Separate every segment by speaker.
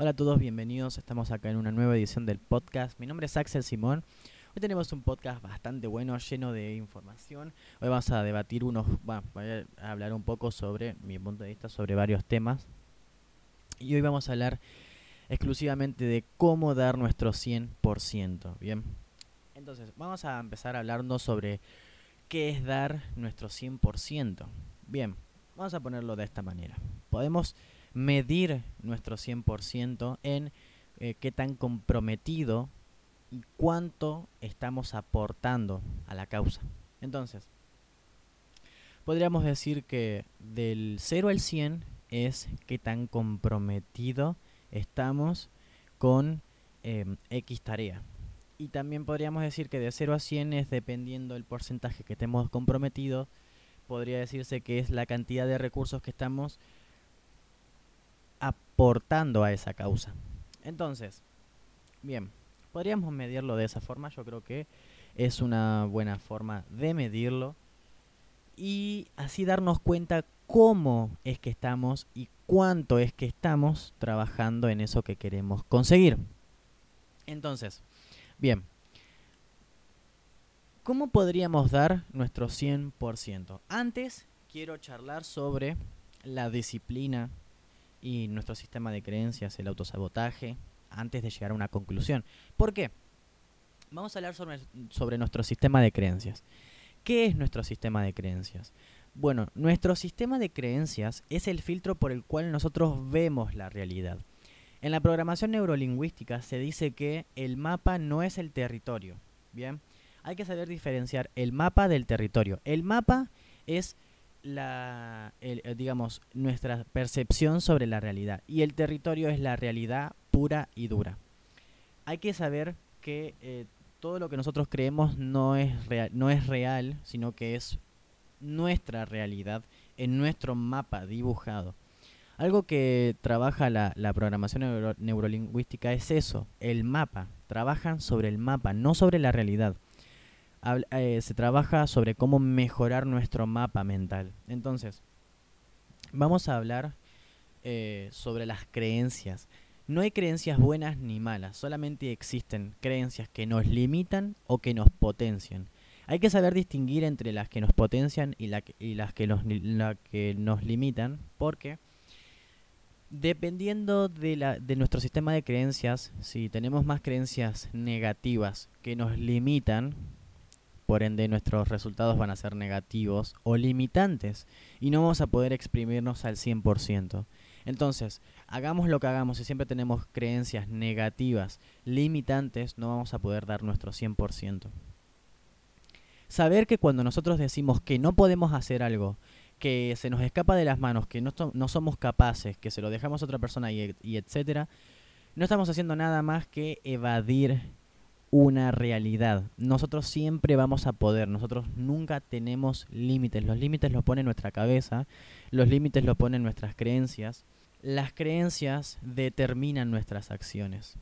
Speaker 1: Hola a todos, bienvenidos. Estamos acá en una nueva edición del podcast. Mi nombre es Axel Simón. Hoy tenemos un podcast bastante bueno, lleno de información. Hoy vamos a debatir unos, bueno, voy a hablar un poco sobre mi punto de vista sobre varios temas. Y hoy vamos a hablar exclusivamente de cómo dar nuestro 100%, ¿bien? Entonces, vamos a empezar hablando sobre qué es dar nuestro 100%. Bien, vamos a ponerlo de esta manera. Podemos medir nuestro 100% en eh, qué tan comprometido y cuánto estamos aportando a la causa. Entonces, podríamos decir que del 0 al 100 es qué tan comprometido estamos con em, X tarea. Y también podríamos decir que de 0 a 100 es dependiendo del porcentaje que estemos comprometidos, podría decirse que es la cantidad de recursos que estamos aportando a esa causa. Entonces, bien, podríamos medirlo de esa forma, yo creo que es una buena forma de medirlo y así darnos cuenta cómo es que estamos y cuánto es que estamos trabajando en eso que queremos conseguir. Entonces, bien, ¿cómo podríamos dar nuestro 100%? Antes quiero charlar sobre la disciplina y nuestro sistema de creencias, el autosabotaje, antes de llegar a una conclusión. ¿Por qué? Vamos a hablar sobre, sobre nuestro sistema de creencias. ¿Qué es nuestro sistema de creencias? Bueno, nuestro sistema de creencias es el filtro por el cual nosotros vemos la realidad. En la programación neurolingüística se dice que el mapa no es el territorio. Bien, hay que saber diferenciar el mapa del territorio. El mapa es la, eh, digamos, nuestra percepción sobre la realidad y el territorio es la realidad pura y dura. Hay que saber que eh, todo lo que nosotros creemos no es, real, no es real, sino que es nuestra realidad en nuestro mapa dibujado. Algo que trabaja la, programación neurolingüística es eso, el mapa. Trabajan sobre el mapa, no sobre la realidad. Eh, se trabaja sobre cómo mejorar nuestro mapa mental. Entonces, vamos a hablar eh, sobre las creencias. No hay creencias buenas ni malas, solamente existen creencias que nos limitan o que nos potencian. Hay que saber distinguir entre las que nos potencian y, las que nos, limitan, porque dependiendo de, de nuestro sistema de creencias, si tenemos más creencias negativas que nos limitan, por ende nuestros resultados van a ser negativos o limitantes y no vamos a poder exprimirnos al 100%. Entonces, hagamos lo que hagamos, si siempre tenemos creencias negativas, limitantes, no vamos a poder dar nuestro 100%. Saber que cuando nosotros decimos que no podemos hacer algo, que se nos escapa de las manos, que no, no somos capaces, que se lo dejamos a otra persona y, y etcétera, no estamos haciendo nada más que evadir una realidad. Nosotros siempre vamos a poder, nosotros nunca tenemos límites. Los límites los pone nuestra cabeza, los límites los ponen nuestras creencias. Las creencias determinan nuestras acciones.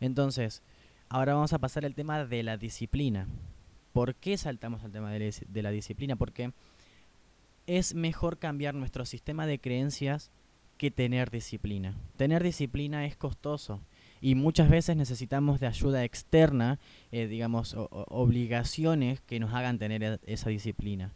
Speaker 1: Entonces, ahora vamos a pasar al tema de la disciplina. ¿Por qué saltamos al tema de la disciplina? Porque es mejor cambiar nuestro sistema de creencias que tener disciplina. Tener disciplina es costoso y muchas veces necesitamos de ayuda externa, eh, digamos, obligaciones que nos hagan tener e, esa disciplina.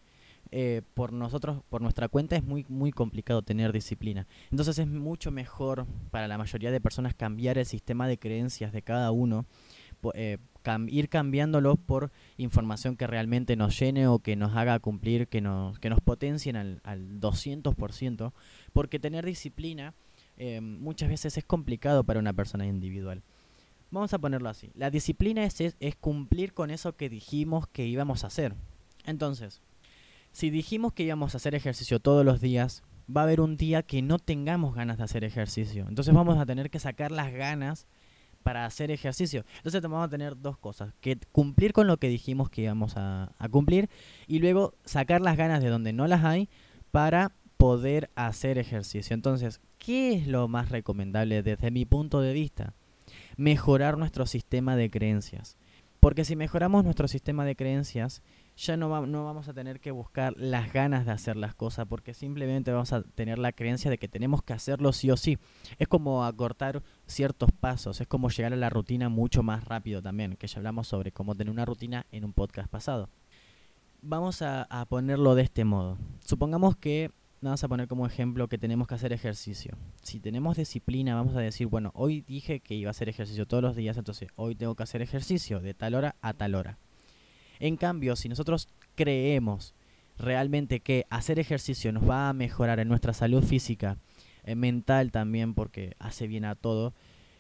Speaker 1: Eh, por nosotros, por nuestra cuenta es muy, muy complicado tener disciplina. Entonces es mucho mejor para la mayoría de personas cambiar el sistema de creencias de cada uno eh, ir cambiándolo por información que realmente nos llene o que nos haga cumplir, que nos, que nos potencien al, al 200%, porque tener disciplina eh, muchas veces es complicado para una persona individual. Vamos a ponerlo así. La disciplina es, es, cumplir con eso que dijimos que íbamos a hacer. Entonces, si dijimos que íbamos a hacer ejercicio todos los días, va a haber un día que no tengamos ganas de hacer ejercicio. Entonces vamos a tener que sacar las ganas para hacer ejercicio. Entonces vamos a tener dos cosas, que cumplir con lo que dijimos que íbamos a, cumplir y luego sacar las ganas de donde no las hay para poder hacer ejercicio. Entonces, ¿qué es lo más recomendable desde mi punto de vista? Mejorar nuestro sistema de creencias. Porque si mejoramos nuestro sistema de creencias, ya no, no vamos a tener que buscar las ganas de hacer las cosas porque simplemente vamos a tener la creencia de que tenemos que hacerlo sí o sí. Es como acortar ciertos pasos, es como llegar a la rutina mucho más rápido también, que ya hablamos sobre cómo tener una rutina en un podcast pasado. Vamos a, a ponerlo de este modo. Supongamos que vamos a poner como ejemplo que tenemos que hacer ejercicio. Si tenemos disciplina, vamos a decir, bueno, hoy dije que iba a hacer ejercicio todos los días, entonces hoy tengo que hacer ejercicio de tal hora a tal hora. En cambio, si nosotros creemos realmente que hacer ejercicio nos va a mejorar en nuestra salud física, eh, mental también, porque hace bien a todo,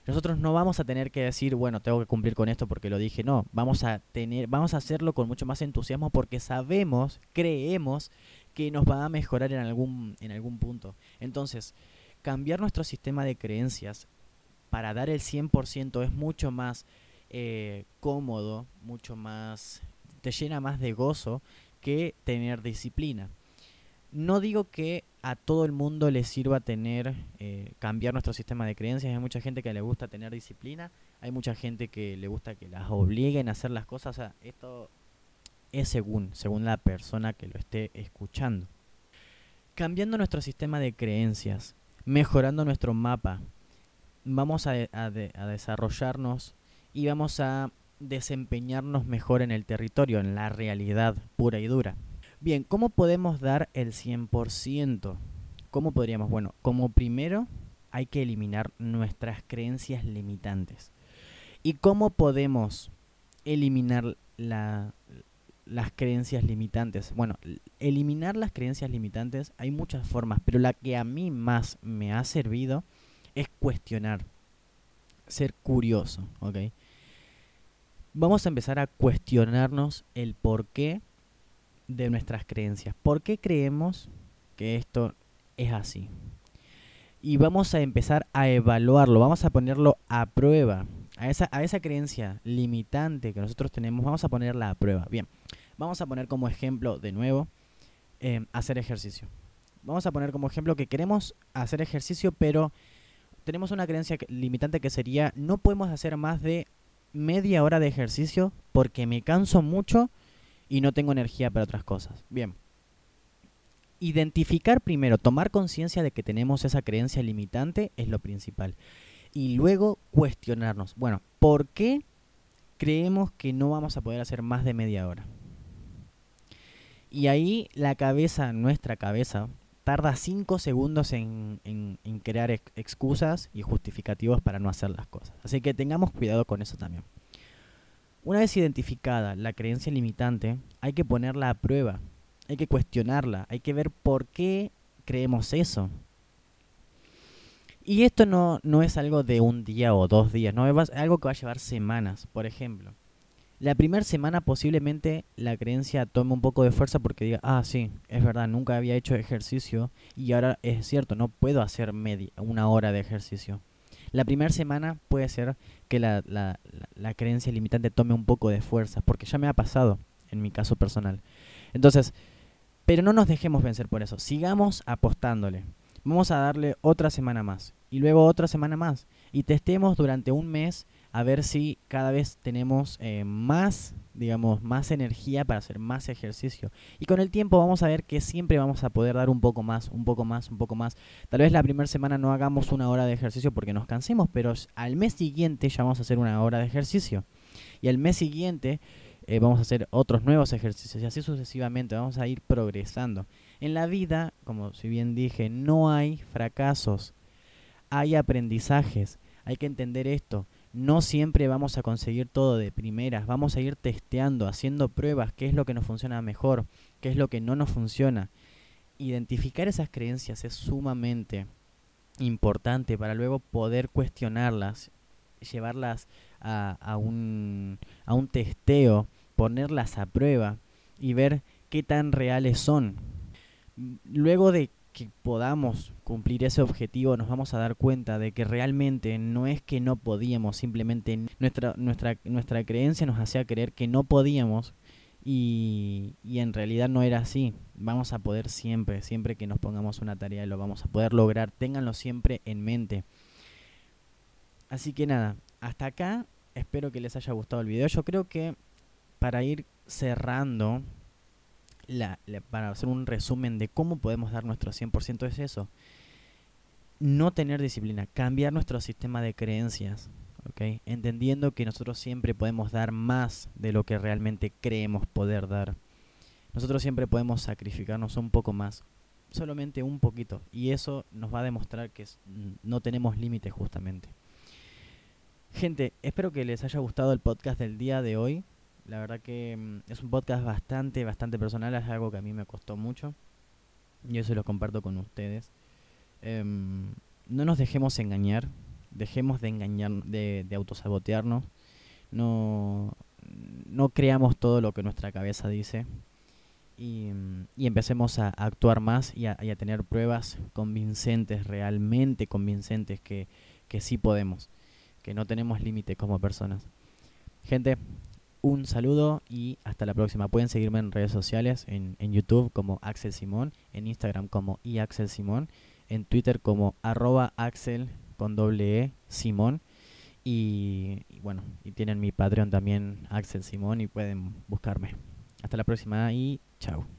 Speaker 1: nosotros no vamos a tener que decir, bueno, tengo que cumplir con esto porque lo dije, no, vamos a tener, vamos a hacerlo con mucho más entusiasmo porque sabemos, creemos que nos va a mejorar en algún, en algún punto. Entonces, cambiar nuestro sistema de creencias para dar el 100% es mucho más eh, cómodo, mucho más te llena más de gozo que tener disciplina. No digo que a todo el mundo le sirva tener, eh, cambiar nuestro sistema de creencias. Hay mucha gente que le gusta tener disciplina, hay mucha gente que le gusta que las obliguen a hacer las cosas. O sea, esto es según, según la persona que lo esté escuchando. Cambiando nuestro sistema de creencias, mejorando nuestro mapa, vamos a desarrollarnos y vamos a desempeñarnos mejor en el territorio, en la realidad pura y dura. Bien, ¿cómo podemos dar el 100%? ¿Cómo podríamos? Bueno, como primero hay que eliminar nuestras creencias limitantes. ¿Y cómo podemos eliminar las creencias limitantes? Bueno, eliminar las creencias limitantes hay muchas formas, pero la que a mí más me ha servido es cuestionar, ser curioso, ¿ok? vamos a empezar a cuestionarnos el porqué de nuestras creencias. ¿Por qué creemos que esto es así? Y vamos a empezar a evaluarlo, vamos a ponerlo a prueba. A esa, a esa creencia limitante que nosotros tenemos, vamos a ponerla a prueba. Bien, vamos a poner como ejemplo de nuevo eh, hacer ejercicio. Vamos a poner como ejemplo que queremos hacer ejercicio, pero tenemos una creencia limitante que sería no podemos hacer más de media hora de ejercicio porque me canso mucho y no tengo energía para otras cosas. Bien. Identificar primero, tomar conciencia de que tenemos esa creencia limitante es lo principal. Y luego cuestionarnos, bueno, ¿por qué creemos que no vamos a poder hacer más de media hora? Y ahí la cabeza, nuestra cabeza, tarda 5 segundos en, crear excusas y justificativos para no hacer las cosas. Así que tengamos cuidado con eso también. Una vez identificada la creencia limitante, hay que ponerla a prueba, hay que cuestionarla, hay que ver por qué creemos eso. Y esto no, no es algo de un día o dos días, no es algo que va a llevar semanas, por ejemplo. La primera semana posiblemente la creencia tome un poco de fuerza porque diga, ah, sí, es verdad, nunca había hecho ejercicio y ahora es cierto, no puedo hacer media, una hora de ejercicio. La primera semana puede ser que la, la, la, creencia limitante tome un poco de fuerza, porque ya me ha pasado en mi caso personal. Entonces, pero no nos dejemos vencer por eso, sigamos apostándole. Vamos a darle otra semana más y luego otra semana más y testemos durante un mes a ver si cada vez tenemos eh, más, digamos, más energía para hacer más ejercicio. Y con el tiempo vamos a ver que siempre vamos a poder dar un poco más, un poco más, un poco más. Tal vez la primera semana no hagamos una hora de ejercicio porque nos cansemos, pero al mes siguiente ya vamos a hacer una hora de ejercicio. Y al mes siguiente eh, vamos a hacer otros nuevos ejercicios y así sucesivamente vamos a ir progresando. En la vida, como si bien dije, no hay fracasos, hay aprendizajes. Hay que entender esto no siempre vamos a conseguir todo de primeras, vamos a ir testeando, haciendo pruebas, qué es lo que nos funciona mejor, qué es lo que no nos funciona. Identificar esas creencias es sumamente importante para luego poder cuestionarlas, llevarlas a, un, a un testeo, ponerlas a prueba y ver qué tan reales son. Luego de que podamos cumplir ese objetivo nos vamos a dar cuenta de que realmente no es que no podíamos, simplemente nuestra, nuestra, nuestra creencia nos hacía creer que no podíamos y, y, en realidad no era así. Vamos a poder siempre, siempre que nos pongamos una tarea lo vamos a poder lograr. Ténganlo siempre en mente. Así que nada, hasta acá espero que les haya gustado el video. Yo creo que para ir cerrando para hacer un resumen de cómo podemos dar nuestro 100% es eso. No tener disciplina, cambiar nuestro sistema de creencias, entendiendo que nosotros siempre podemos dar más de lo que realmente creemos poder dar. Nosotros siempre podemos sacrificarnos un poco más, solamente un poquito, y eso nos va a demostrar que no tenemos límites justamente. Gente, espero que les haya gustado el podcast del día de hoy. La verdad que mm, es un podcast bastante, bastante personal, es algo que a mí me costó mucho. Y eso lo comparto con ustedes. Em, no nos dejemos engañar, dejemos de engañar, de, autosabotearnos. No, no creamos todo lo que nuestra cabeza dice. Y, y empecemos a, actuar más y a, tener pruebas convincentes, realmente convincentes, que, que sí podemos, que no tenemos límites como personas. Gente, un saludo y hasta la próxima. Pueden seguirme en redes sociales, en, en YouTube como Axel Simón, en Instagram como iAxel Simón, en Twitter como arroba Axel con doble E Simón. Y, y, bueno, y tienen mi Patreon también, Axel Simón, y pueden buscarme. Hasta la próxima y chao.